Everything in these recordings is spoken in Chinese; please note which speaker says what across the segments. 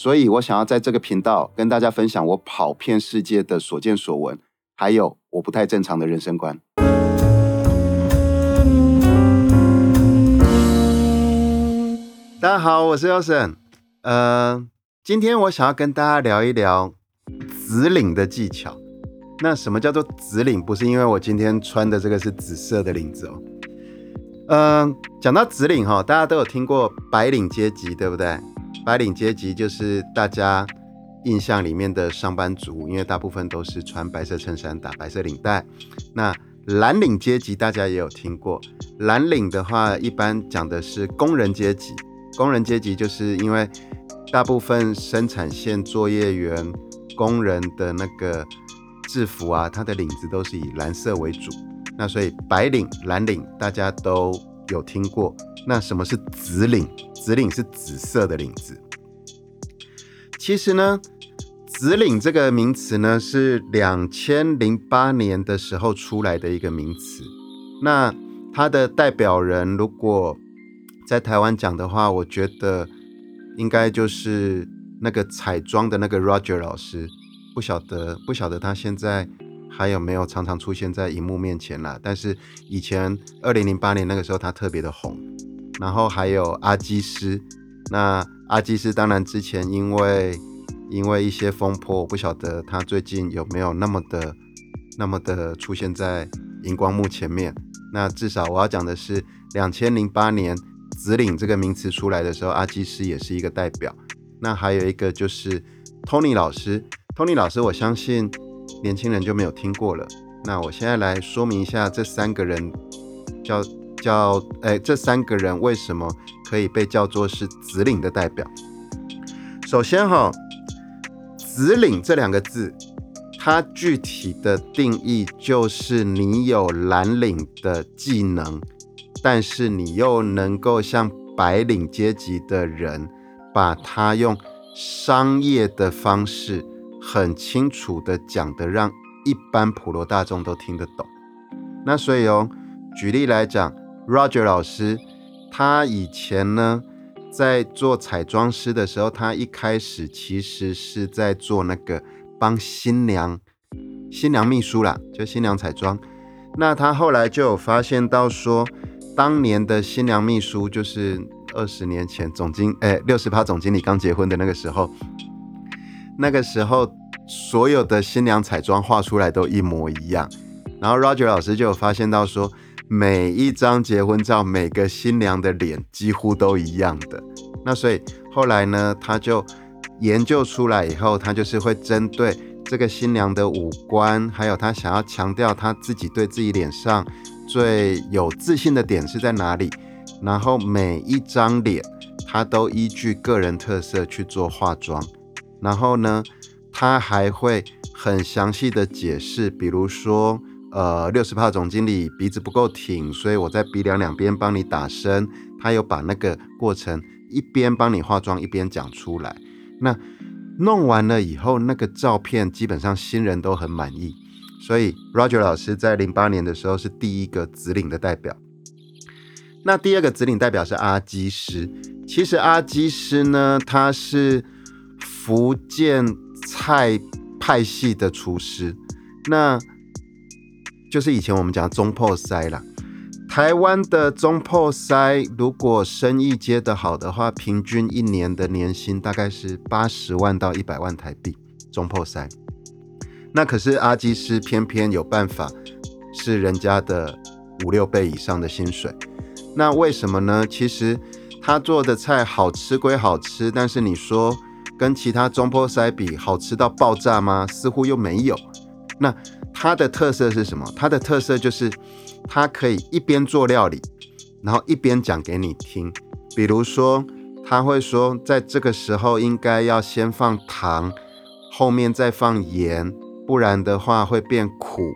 Speaker 1: 所以我想要在这个频道跟大家分享我跑遍世界的所见所闻，还有我不太正常的人生观。大家好，我是 Elson。呃，今天我想要跟大家聊一聊紫领的技巧。那什么叫做紫领？不是因为我今天穿的这个是紫色的领子哦。嗯，讲到紫领哈，大家都有听过白领阶级，对不对？白领阶级就是大家印象里面的上班族，因为大部分都是穿白色衬衫、打白色领带。那蓝领阶级大家也有听过，蓝领的话一般讲的是工人阶级。工人阶级就是因为大部分生产线作业员、工人的那个制服啊，它的领子都是以蓝色为主。那所以白领、蓝领大家都有听过。那什么是紫领？紫领是紫色的领子。其实呢，紫领这个名词呢是两千零八年的时候出来的一个名词。那它的代表人，如果在台湾讲的话，我觉得应该就是那个彩妆的那个 Roger 老师。不晓得不晓得他现在还有没有常常出现在荧幕面前啦？但是以前二零零八年那个时候，他特别的红。然后还有阿基斯，那阿基斯当然之前因为因为一些风波，我不晓得他最近有没有那么的那么的出现在荧光幕前面。那至少我要讲的是，两千零八年紫领这个名词出来的时候，阿基斯也是一个代表。那还有一个就是 Tony 老师，Tony 老师，我相信年轻人就没有听过了。那我现在来说明一下这三个人叫。叫诶，这三个人为什么可以被叫做是紫领的代表？首先哈，紫领这两个字，它具体的定义就是你有蓝领的技能，但是你又能够像白领阶级的人，把它用商业的方式很清楚的讲的，让一般普罗大众都听得懂。那所以哦，举例来讲。Roger 老师，他以前呢在做彩妆师的时候，他一开始其实是在做那个帮新娘、新娘秘书啦，就新娘彩妆。那他后来就有发现到说，当年的新娘秘书就是二十年前总经 哎六十趴总经理刚结婚的那个时候，那个时候所有的新娘彩妆画出来都一模一样。然后 Roger 老师就有发现到说。每一张结婚照，每个新娘的脸几乎都一样的。那所以后来呢，他就研究出来以后，他就是会针对这个新娘的五官，还有他想要强调他自己对自己脸上最有自信的点是在哪里，然后每一张脸他都依据个人特色去做化妆，然后呢，他还会很详细的解释，比如说。呃，六十帕总经理鼻子不够挺，所以我在鼻梁两边帮你打深。他有把那个过程一边帮你化妆一边讲出来。那弄完了以后，那个照片基本上新人都很满意。所以 Roger 老师在零八年的时候是第一个紫领的代表。那第二个紫领代表是阿基师。其实阿基师呢，他是福建菜派系的厨师。那就是以前我们讲中破塞啦。台湾的中破塞如果生意接得好的话，平均一年的年薪大概是八十万到一百万台币。中破塞，那可是阿基师偏偏有办法，是人家的五六倍以上的薪水。那为什么呢？其实他做的菜好吃归好吃，但是你说跟其他中破塞比好吃到爆炸吗？似乎又没有。那它的特色是什么？它的特色就是，它可以一边做料理，然后一边讲给你听。比如说，他会说，在这个时候应该要先放糖，后面再放盐，不然的话会变苦。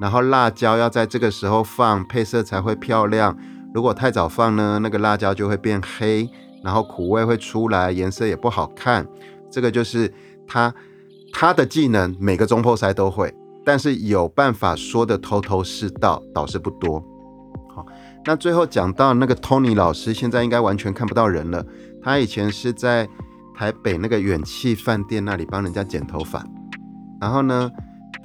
Speaker 1: 然后辣椒要在这个时候放，配色才会漂亮。如果太早放呢，那个辣椒就会变黑，然后苦味会出来，颜色也不好看。这个就是他他的技能，每个中破塞都会，但是有办法说的头头是道，倒是不多。好，那最后讲到那个 Tony 老师，现在应该完全看不到人了。他以前是在台北那个远气饭店那里帮人家剪头发，然后呢？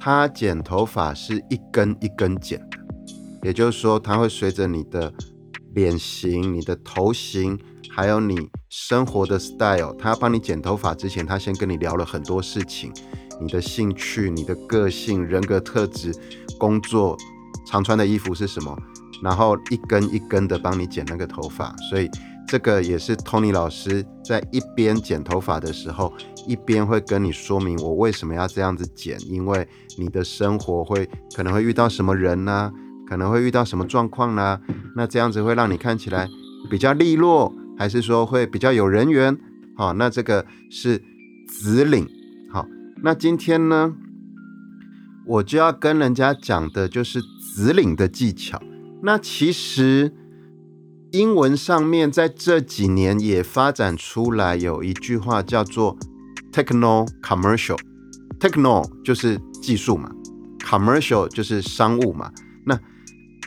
Speaker 1: 他剪头发是一根一根剪的，也就是说，他会随着你的脸型、你的头型，还有你生活的 style，他帮你剪头发之前，他先跟你聊了很多事情，你的兴趣、你的个性、人格特质、工作、常穿的衣服是什么，然后一根一根的帮你剪那个头发，所以。这个也是 Tony 老师在一边剪头发的时候，一边会跟你说明我为什么要这样子剪，因为你的生活会可能会遇到什么人呢？可能会遇到什么状况呢？那这样子会让你看起来比较利落，还是说会比较有人缘？好，那这个是紫领。那今天呢，我就要跟人家讲的就是紫领的技巧。那其实。英文上面在这几年也发展出来有一句话叫做 “techno commercial”，“techno” 就是技术嘛，“commercial” 就是商务嘛。那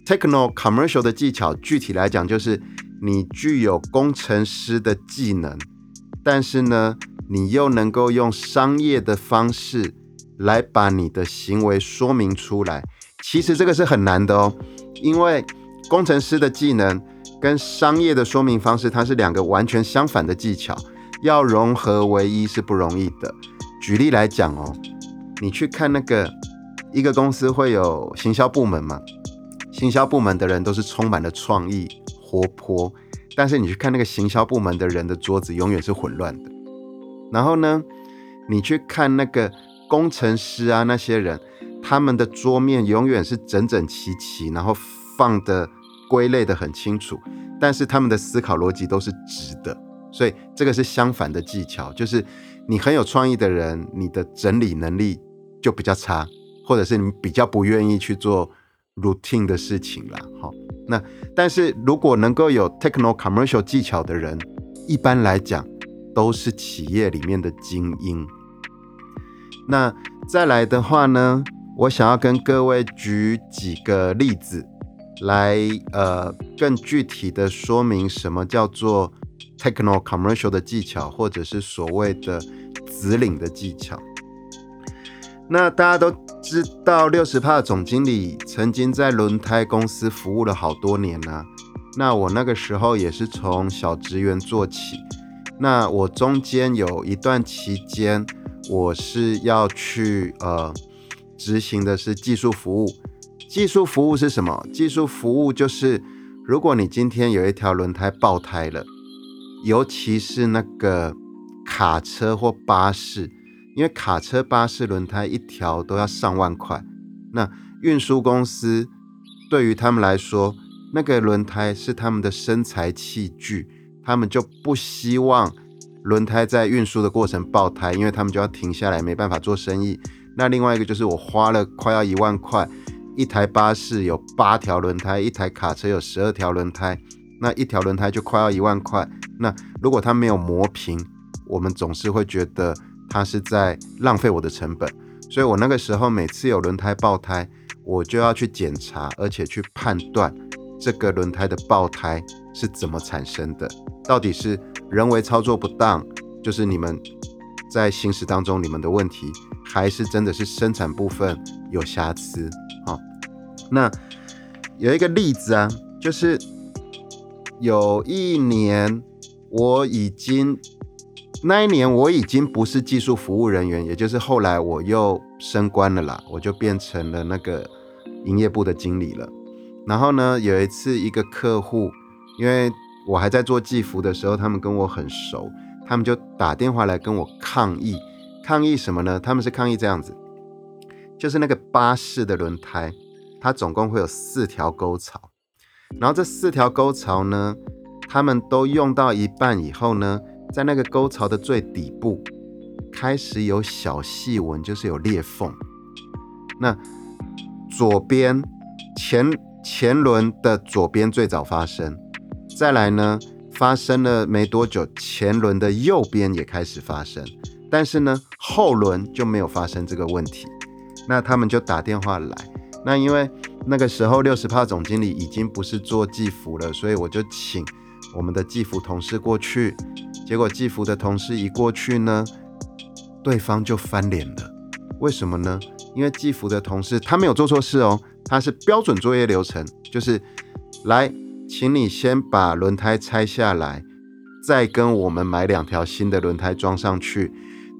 Speaker 1: “techno commercial” 的技巧，具体来讲就是你具有工程师的技能，但是呢，你又能够用商业的方式来把你的行为说明出来。其实这个是很难的哦，因为工程师的技能。跟商业的说明方式，它是两个完全相反的技巧，要融合为一是不容易的。举例来讲哦，你去看那个一个公司会有行销部门嘛，行销部门的人都是充满了创意、活泼，但是你去看那个行销部门的人的桌子永远是混乱的。然后呢，你去看那个工程师啊那些人，他们的桌面永远是整整齐齐，然后放的。归类的很清楚，但是他们的思考逻辑都是直的，所以这个是相反的技巧，就是你很有创意的人，你的整理能力就比较差，或者是你比较不愿意去做 routine 的事情了。好，那但是如果能够有 techno commercial 技巧的人，一般来讲都是企业里面的精英。那再来的话呢，我想要跟各位举几个例子。来，呃，更具体的说明什么叫做 techno commercial 的技巧，或者是所谓的子领的技巧。那大家都知道，六十帕总经理曾经在轮胎公司服务了好多年呢。那我那个时候也是从小职员做起。那我中间有一段期间，我是要去呃执行的是技术服务。技术服务是什么？技术服务就是，如果你今天有一条轮胎爆胎了，尤其是那个卡车或巴士，因为卡车、巴士轮胎一条都要上万块，那运输公司对于他们来说，那个轮胎是他们的生财器具，他们就不希望轮胎在运输的过程爆胎，因为他们就要停下来，没办法做生意。那另外一个就是我花了快要一万块。一台巴士有八条轮胎，一台卡车有十二条轮胎，那一条轮胎就快要一万块。那如果它没有磨平，我们总是会觉得它是在浪费我的成本。所以我那个时候每次有轮胎爆胎，我就要去检查，而且去判断这个轮胎的爆胎是怎么产生的，到底是人为操作不当，就是你们在行驶当中你们的问题，还是真的是生产部分有瑕疵？好那有一个例子啊，就是有一年我已经那一年我已经不是技术服务人员，也就是后来我又升官了啦，我就变成了那个营业部的经理了。然后呢，有一次一个客户，因为我还在做技服的时候，他们跟我很熟，他们就打电话来跟我抗议，抗议什么呢？他们是抗议这样子，就是那个巴士的轮胎。它总共会有四条沟槽，然后这四条沟槽呢，他们都用到一半以后呢，在那个沟槽的最底部开始有小细纹，就是有裂缝。那左边前前轮的左边最早发生，再来呢，发生了没多久，前轮的右边也开始发生，但是呢，后轮就没有发生这个问题。那他们就打电话来，那因为那个时候六十帕总经理已经不是做技服了，所以我就请我们的技服同事过去。结果技服的同事一过去呢，对方就翻脸了。为什么呢？因为技服的同事他没有做错事哦，他是标准作业流程，就是来，请你先把轮胎拆下来，再跟我们买两条新的轮胎装上去。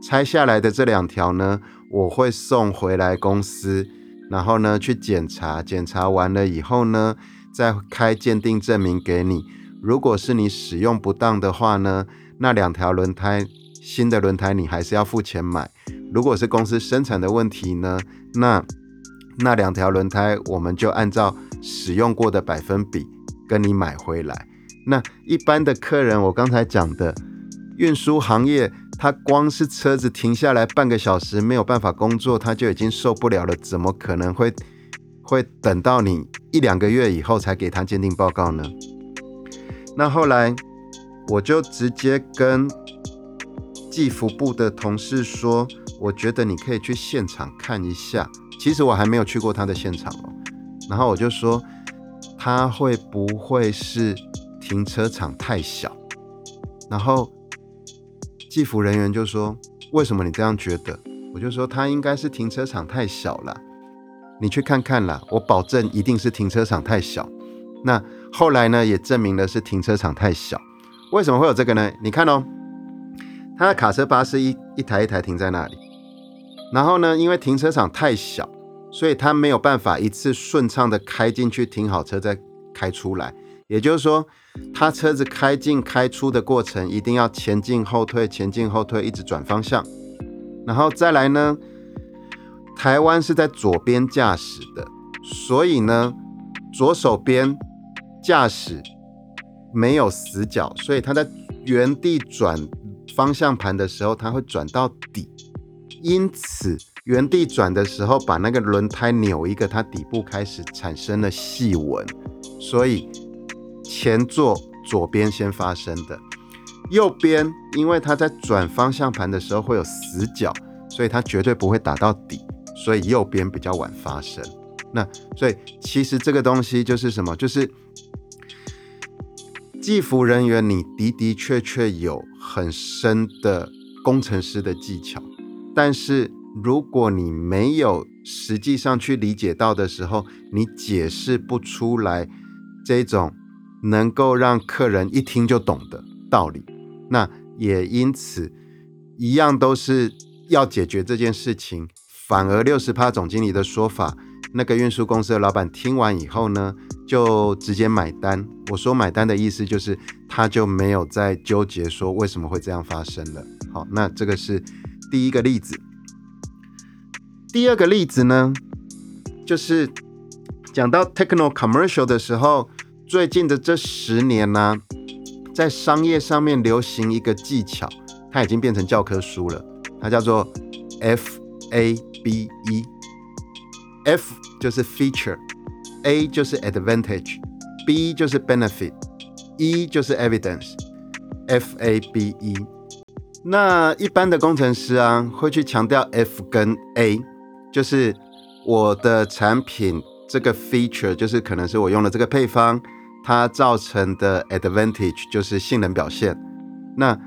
Speaker 1: 拆下来的这两条呢，我会送回来公司，然后呢去检查，检查完了以后呢，再开鉴定证明给你。如果是你使用不当的话呢？那两条轮胎，新的轮胎你还是要付钱买。如果是公司生产的问题呢，那那两条轮胎我们就按照使用过的百分比跟你买回来。那一般的客人，我刚才讲的运输行业，他光是车子停下来半个小时没有办法工作，他就已经受不了了，怎么可能会会等到你一两个月以后才给他鉴定报告呢？那后来。我就直接跟技服部的同事说，我觉得你可以去现场看一下。其实我还没有去过他的现场哦。然后我就说，他会不会是停车场太小？然后技服人员就说，为什么你这样觉得？我就说他应该是停车场太小了。你去看看啦，我保证一定是停车场太小。那后来呢，也证明了是停车场太小。为什么会有这个呢？你看哦，他的卡车巴士一一台一台停在那里，然后呢，因为停车场太小，所以他没有办法一次顺畅的开进去停好车再开出来。也就是说，他车子开进开出的过程一定要前进后退，前进后退，一直转方向。然后再来呢，台湾是在左边驾驶的，所以呢，左手边驾驶。没有死角，所以它在原地转方向盘的时候，它会转到底。因此，原地转的时候，把那个轮胎扭一个，它底部开始产生了细纹。所以，前座左边先发生的，右边因为它在转方向盘的时候会有死角，所以它绝对不会打到底，所以右边比较晚发生。那所以其实这个东西就是什么？就是。技服人员，你的的确确有很深的工程师的技巧，但是如果你没有实际上去理解到的时候，你解释不出来这种能够让客人一听就懂的道理。那也因此，一样都是要解决这件事情，反而六十趴总经理的说法，那个运输公司的老板听完以后呢？就直接买单。我说买单的意思就是，他就没有再纠结说为什么会这样发生了。好，那这个是第一个例子。第二个例子呢，就是讲到 techno commercial 的时候，最近的这十年呢，在商业上面流行一个技巧，它已经变成教科书了。它叫做 F A B E。F 就是 feature。A 就是 advantage，B 就是 benefit，E 就是 evidence，F A B E。那一般的工程师啊，会去强调 F 跟 A，就是我的产品这个 feature，就是可能是我用了这个配方，它造成的 advantage 就是性能表现。那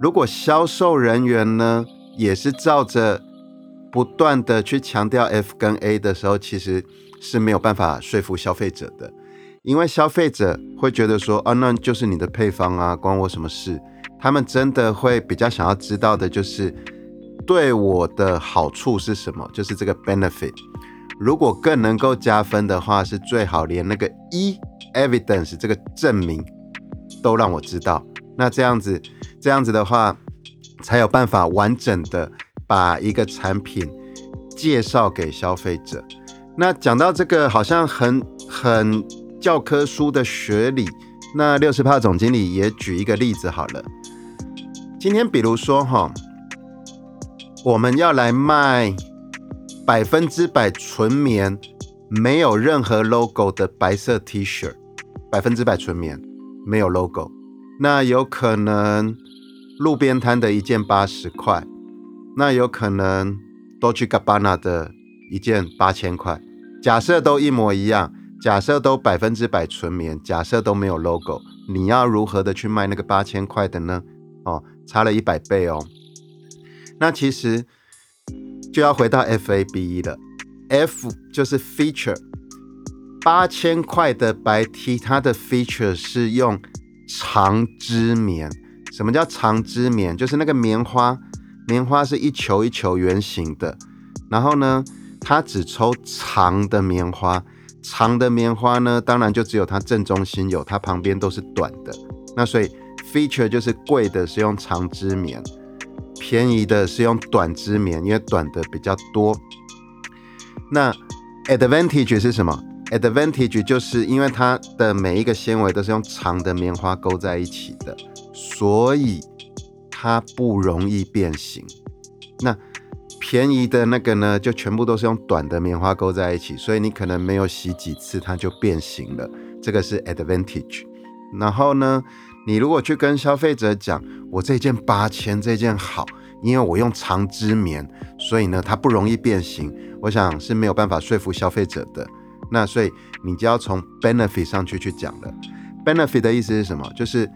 Speaker 1: 如果销售人员呢，也是照着不断的去强调 F 跟 A 的时候，其实。是没有办法说服消费者的，因为消费者会觉得说，啊，那就是你的配方啊，关我什么事？他们真的会比较想要知道的，就是对我的好处是什么，就是这个 benefit。如果更能够加分的话，是最好连那个 e evidence 这个证明都让我知道。那这样子，这样子的话，才有办法完整的把一个产品介绍给消费者。那讲到这个，好像很很教科书的学理。那六十帕总经理也举一个例子好了。今天比如说哈，我们要来卖百分之百纯棉、没有任何 logo 的白色 T 恤，百分之百纯棉，没有 logo，那有可能路边摊的一件八十块，那有可能都去 Gabbana 的一件八千块。假设都一模一样，假设都百分之百纯棉，假设都没有 logo，你要如何的去卖那个八千块的呢？哦，差了一百倍哦。那其实就要回到 F A B E 了，F 就是 feature，八千块的白 T，它的 feature 是用长织棉。什么叫长织棉？就是那个棉花，棉花是一球一球圆形的，然后呢，它只抽长的棉花，长的棉花呢，当然就只有它正中心有，它旁边都是短的。那所以 feature 就是贵的是用长织棉。便宜的是用短织棉，因为短的比较多。那 advantage 是什么？advantage 就是因为它的每一个纤维都是用长的棉花勾在一起的，所以它不容易变形。那便宜的那个呢，就全部都是用短的棉花勾在一起，所以你可能没有洗几次它就变形了。这个是 advantage。然后呢？你如果去跟消费者讲，我这件八千这件好，因为我用长织棉，所以呢它不容易变形，我想是没有办法说服消费者的。那所以你就要从 benefit 上去去讲了。benefit 的意思是什么？就是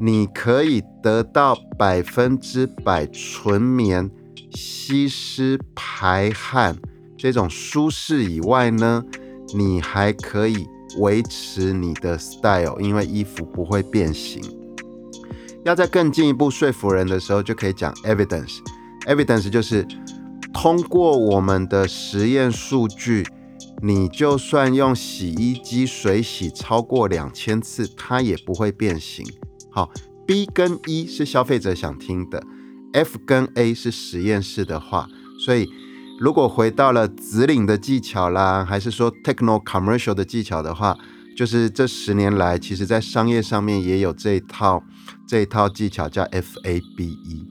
Speaker 1: 你可以得到百分之百纯棉、吸湿排汗这种舒适以外呢，你还可以。维持你的 style，因为衣服不会变形。要在更进一步说服人的时候，就可以讲 evidence。evidence 就是通过我们的实验数据，你就算用洗衣机水洗超过两千次，它也不会变形。好，B 跟 E 是消费者想听的，F 跟 A 是实验室的话，所以。如果回到了紫领的技巧啦，还是说 techno commercial 的技巧的话，就是这十年来，其实在商业上面也有这一套这一套技巧，叫 F A B E。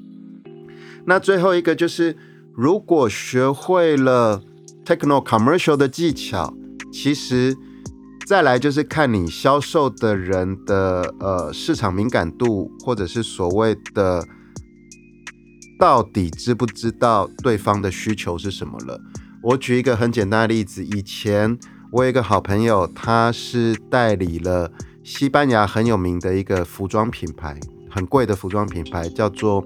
Speaker 1: 那最后一个就是，如果学会了 techno commercial 的技巧，其实再来就是看你销售的人的呃市场敏感度，或者是所谓的。到底知不知道对方的需求是什么了？我举一个很简单的例子，以前我有一个好朋友，他是代理了西班牙很有名的一个服装品牌，很贵的服装品牌，叫做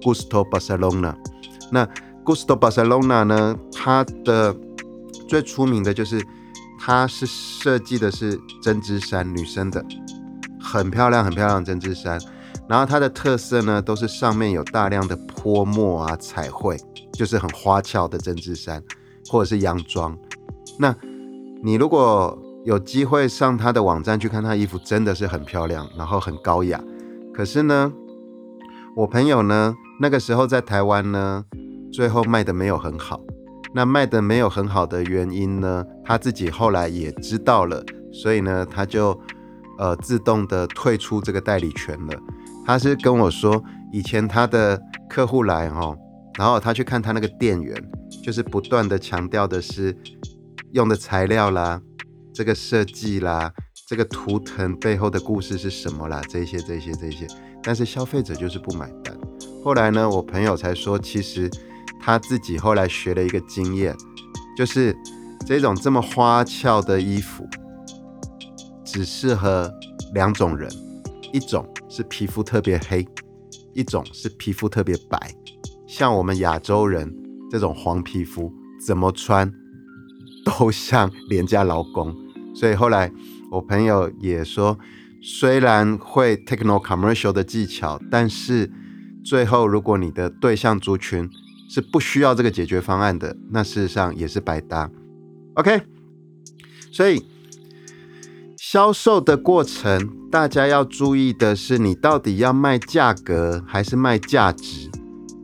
Speaker 1: Gusto Barcelona。那 Gusto Barcelona 呢，它的最出名的就是它是设计的是针织衫，女生的，很漂亮很漂亮针织衫。然后它的特色呢，都是上面有大量的泼墨啊、彩绘，就是很花俏的针织衫，或者是洋装。那你如果有机会上他的网站去看他衣服，真的是很漂亮，然后很高雅。可是呢，我朋友呢，那个时候在台湾呢，最后卖的没有很好。那卖的没有很好的原因呢，他自己后来也知道了，所以呢，他就呃自动的退出这个代理权了。他是跟我说，以前他的客户来哈，然后他去看他那个店员，就是不断的强调的是用的材料啦，这个设计啦，这个图腾背后的故事是什么啦，这些这些这些，但是消费者就是不买单。后来呢，我朋友才说，其实他自己后来学了一个经验，就是这种这么花俏的衣服，只适合两种人，一种。是皮肤特别黑，一种是皮肤特别白，像我们亚洲人这种黄皮肤，怎么穿都像廉价劳工。所以后来我朋友也说，虽然会 techno commercial 的技巧，但是最后如果你的对象族群是不需要这个解决方案的，那事实上也是白搭。OK，所以。销售的过程，大家要注意的是，你到底要卖价格还是卖价值？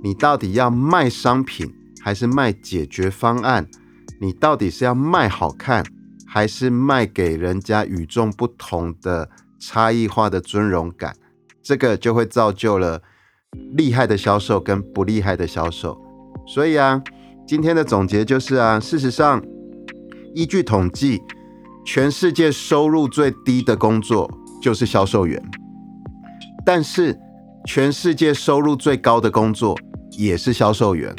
Speaker 1: 你到底要卖商品还是卖解决方案？你到底是要卖好看，还是卖给人家与众不同的差异化的尊荣感？这个就会造就了厉害的销售跟不厉害的销售。所以啊，今天的总结就是啊，事实上，依据统计，全世界收入最低的工作就是销售员，但是全世界收入最高的工作也是销售员。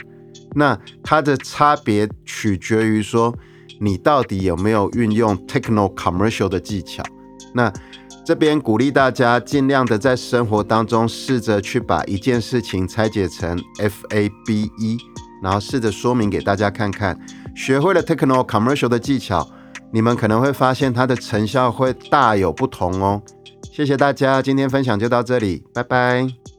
Speaker 1: 那它的差别取决于说，你到底有没有运用 techno commercial 的技巧。那这边鼓励大家尽量的在生活当中试着去把一件事情拆解成 F A B E，然后试着说明给大家看看。学会了 techno commercial 的技巧，你们可能会发现它的成效会大有不同哦。谢谢大家，今天分享就到这里，拜拜。